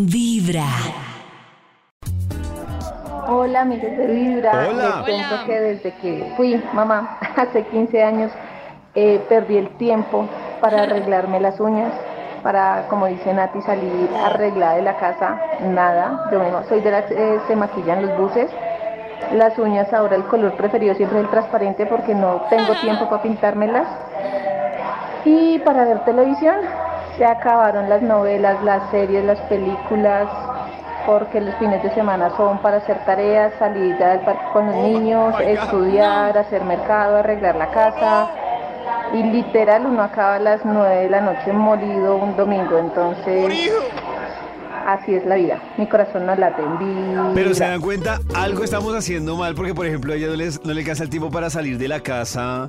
Vibra. Hola, amigos de Vibra. Hola. Les cuento Hola. que desde que fui mamá hace 15 años, eh, perdí el tiempo para arreglarme las uñas, para, como dice Nati, salir arreglada de la casa. Nada. Yo misma soy de las que se maquillan los buses. Las uñas ahora el color preferido siempre es el transparente porque no tengo tiempo para pintármelas. Y para ver televisión, se acabaron las novelas, las series, las películas, porque los fines de semana son para hacer tareas, salir al parque con los niños, estudiar, hacer mercado, arreglar la casa. Y literal uno acaba a las 9 de la noche molido un domingo, entonces así es la vida. Mi corazón no late en vida. Pero se dan cuenta, algo estamos haciendo mal porque, por ejemplo, a ella no, les- no le alcanza el tiempo para salir de la casa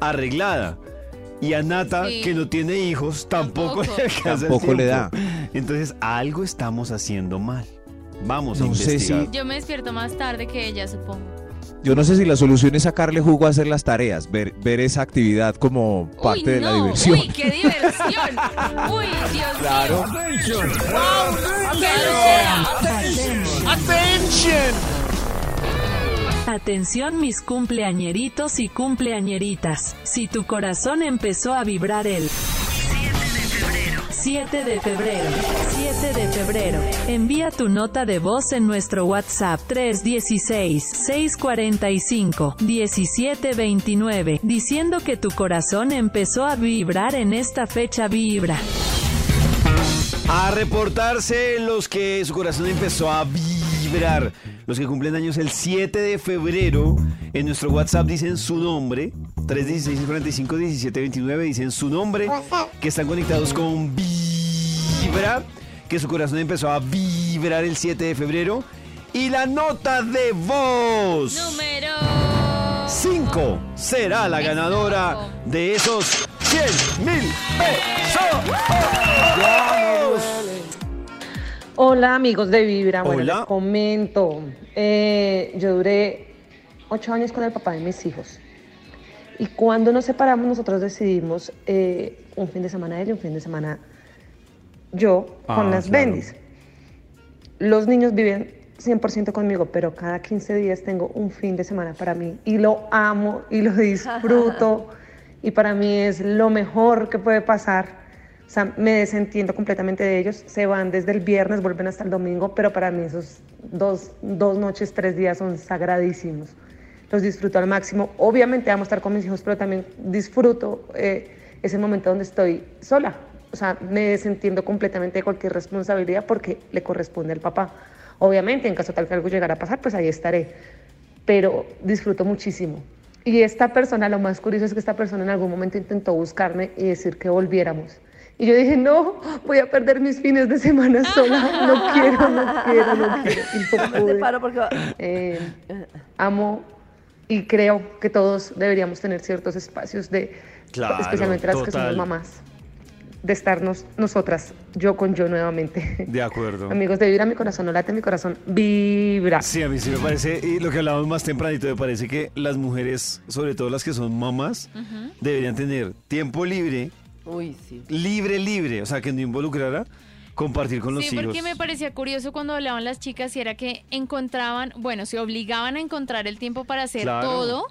arreglada. Y a Nata, Sí. que no tiene hijos, tampoco, Tampoco. Tampoco le tiempo. Entonces, algo estamos haciendo mal. Vamos a sé investigar. si- Yo me despierto más tarde que ella, supongo. Yo no sé si la solución es sacarle jugo a hacer las tareas, ver, ver esa actividad como parte Uy, de la diversión. Uy, qué diversión. Uy, Dios Claro. mío. Wow. Atención mis cumpleañeritos y cumpleañeritas. Si tu corazón empezó a vibrar el 7 de febrero. 7 de febrero. Envía tu nota de voz en nuestro WhatsApp 316-645-1729 diciendo que tu corazón empezó a vibrar en esta fecha vibra. A reportarse los que su corazón empezó a vibrar. Los que cumplen años el 7 de febrero. En nuestro WhatsApp dicen su nombre. 316-45-1729 dicen su nombre. Que están conectados con Vibra. Que su corazón empezó a vibrar el 7 de febrero. Y la nota de voz. Número 5 será la ganadora de esos 100 mil pesos. Hola amigos de Vibra, bueno, Hola. les comento. Eh, yo duré ocho años con el papá de mis hijos. Y cuando nos separamos, nosotros decidimos eh, un fin de semana él y un fin de semana yo con Ah, las claro. bendis. Los niños viven 100% conmigo, pero cada 15 días tengo un fin de semana para mí y lo amo y lo disfruto y para mí es lo mejor que puede pasar. O sea, me desentiendo completamente de ellos. Se van desde el viernes, vuelven hasta el domingo, pero para mí esos dos, dos noches, tres días son sagradísimos. Los disfruto al máximo. Obviamente amo estar con mis hijos, pero también disfruto eh, ese momento donde estoy sola. O sea, me desentiendo completamente de cualquier responsabilidad porque le corresponde al papá. Obviamente, en caso tal que algo llegara a pasar, pues ahí estaré. Pero disfruto muchísimo. Y esta persona, lo más curioso es que esta persona en algún momento intentó buscarme y decir que volviéramos. Y yo dije, no, voy a perder mis fines de semana sola. No quiero, no quiero, no quiero. Y no pude. Eh, amo y creo que todos deberíamos tener ciertos espacios de, Claro, especialmente las que somos mamás, de estarnos nosotras, yo con yo nuevamente. De acuerdo. Amigos de Vibra, mi corazón no late, mi corazón vibra. Sí, a mí sí me parece, y lo que hablábamos más tempranito, me parece que las mujeres, sobre todo las que son mamás, deberían tener tiempo libre, Uy, sí. libre, libre, o sea, que no involucrara compartir con los Sí, hijos. porque me parecía curioso cuando hablaban las chicas y era que encontraban, bueno, se obligaban a encontrar el tiempo para hacer Claro. todo,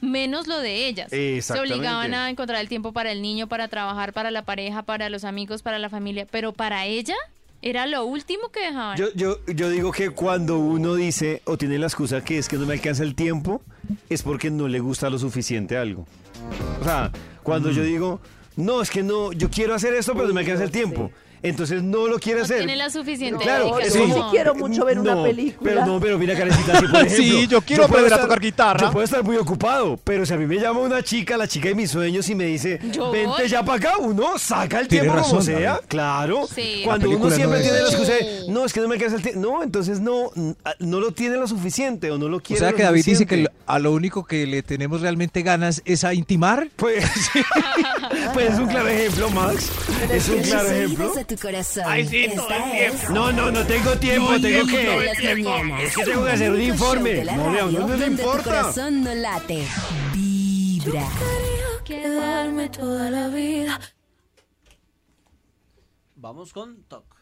menos lo de ellas. Se obligaban a encontrar el tiempo para el niño, para trabajar, para la pareja, para los amigos, para la familia, pero para ella era lo último que dejaban. Yo, yo, yo digo que cuando uno dice o tiene la excusa que es que no me alcanza el tiempo, es porque no le gusta lo suficiente algo. O sea, cuando Mm. yo digo, no, es que no, yo quiero hacer esto, pero no me alcanza el tiempo. Entonces no lo quiere no hacer. tiene la suficiente Claro, es yo como- sí quiero mucho ver una película. Pero no, pero mira, Karencita, si por ejemplo, Sí, yo quiero puedo aprender a tocar guitarra. Yo puedo estar muy ocupado, pero si a mí me llama una chica, la chica de mis sueños, y me dice, Yo vente voy. ya para acá, uno saca el tiempo como sea, David. claro. Sí. Cuando uno siempre no tiene la excusa de, no, es que no me alcanza el tiempo. No, entonces no, no lo tiene lo suficiente o no lo O quiere sea lo que David dice que a lo único que le tenemos realmente ganas es a intimar. Pues, pues es un claro ejemplo, Max. Es un claro ejemplo. Tu corazón. Ay, sí, todo Esta el es tiempo. No, no, no tengo tiempo, tengo Vibra que... de las mañanas. Es que tengo que hacer un El informe. No, a uno radio no le donde tu importa. corazón no late. Vibra. Quedarme toda la vida. Vamos con TOC.